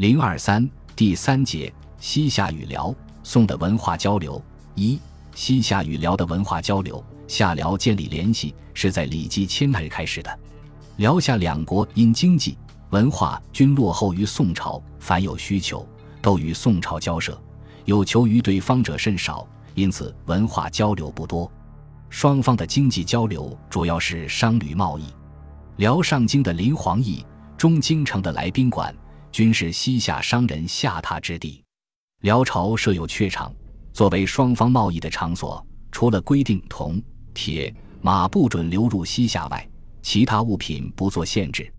零二三第三节：西夏与辽、宋的文化交流。一、西夏与辽的文化交流。夏辽建立联系是在李继迁那开始的。辽夏两国因经济、文化均落后于宋朝，凡有需求都与宋朝交涉，有求于对方者甚少，因此文化交流不多。双方的经济交流主要是商旅贸易。辽上京的林皇驿、中京城的来宾馆，均是西夏商人下榻之地。辽朝设有榷场，作为双方贸易的场所，除了规定铜。铁马不准流入西夏外，其他物品不做限制。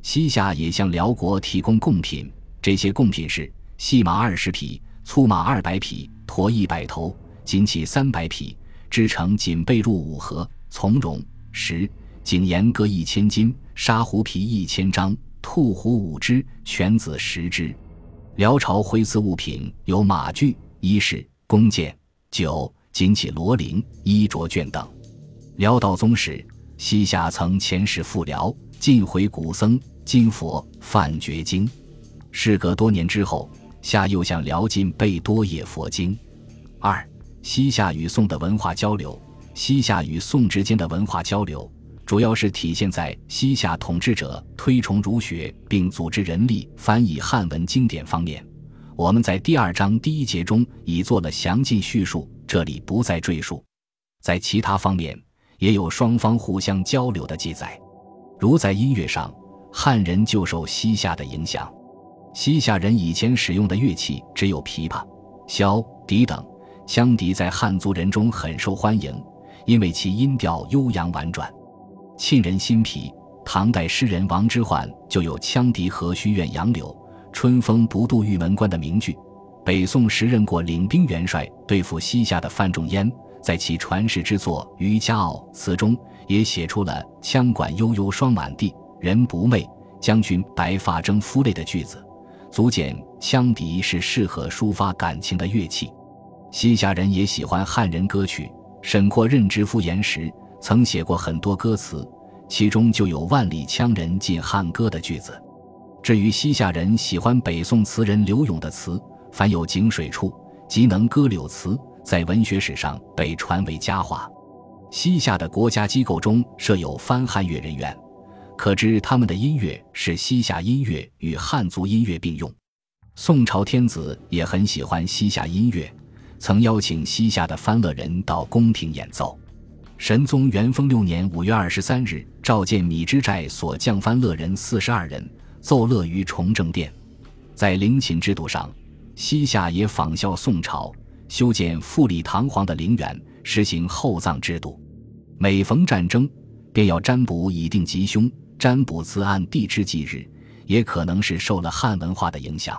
西夏也向辽国提供贡品，这些贡品是细马二十匹，粗马二百匹，驼一百头，锦旗三百匹，织成锦被褥五盒，从容十景盐各一千斤，沙狐皮一千张，兔虎五只，犬子十只。辽朝挥赐物品有马具、衣饰、弓箭、酒。锦起罗绫、衣着绢等。辽道宗时，西夏曾遣使赴辽，进回古僧、金佛、梵觉经。事隔多年之后，夏又向辽进备多页佛经。二、西夏与宋的文化交流。西夏与宋之间的文化交流，主要是体现在西夏统治者推崇儒学，并组织人力翻译汉文经典方面。我们在第二章第一节中已做了详尽叙述。这里不再赘述，在其他方面也有双方互相交流的记载，如在音乐上，汉人就受西夏的影响。西夏人以前使用的乐器只有琵琶、箫、笛等，羌笛在汉族人中很受欢迎，因为其音调悠扬婉转。沁人心脾。唐代诗人王之涣就有“羌笛何须怨杨柳，春风不度玉门关”的名句。北宋时任过领兵元帅对付西夏的范仲淹，在其传世之作《渔家傲》词中，也写出了“羌管悠悠霜满地，人不寐；将军白发征夫泪”的句子，足见羌笛是适合抒发感情的乐器。西夏人也喜欢汉人歌曲，沈括任知府言时曾写过很多歌词，其中就有“万里羌人尽汉歌”的句子。至于西夏人喜欢北宋词人刘永的词。凡有井水处，即能歌柳词，在文学史上被传为佳话。西夏的国家机构中设有翻汉乐人员，可知他们的音乐是西夏音乐与汉族音乐并用。宋朝天子也很喜欢西夏音乐，曾邀请西夏的翻乐人到宫廷演奏。神宗元丰六年五月二十三日，召见米脂寨所降翻乐人四十二人，奏乐于崇政殿。在陵寝制度上。西夏也仿效宋朝，修建富丽堂皇的陵园，实行厚葬制度。每逢战争，便要占卜以定吉凶。占卜自按地支吉日，也可能是受了汉文化的影响。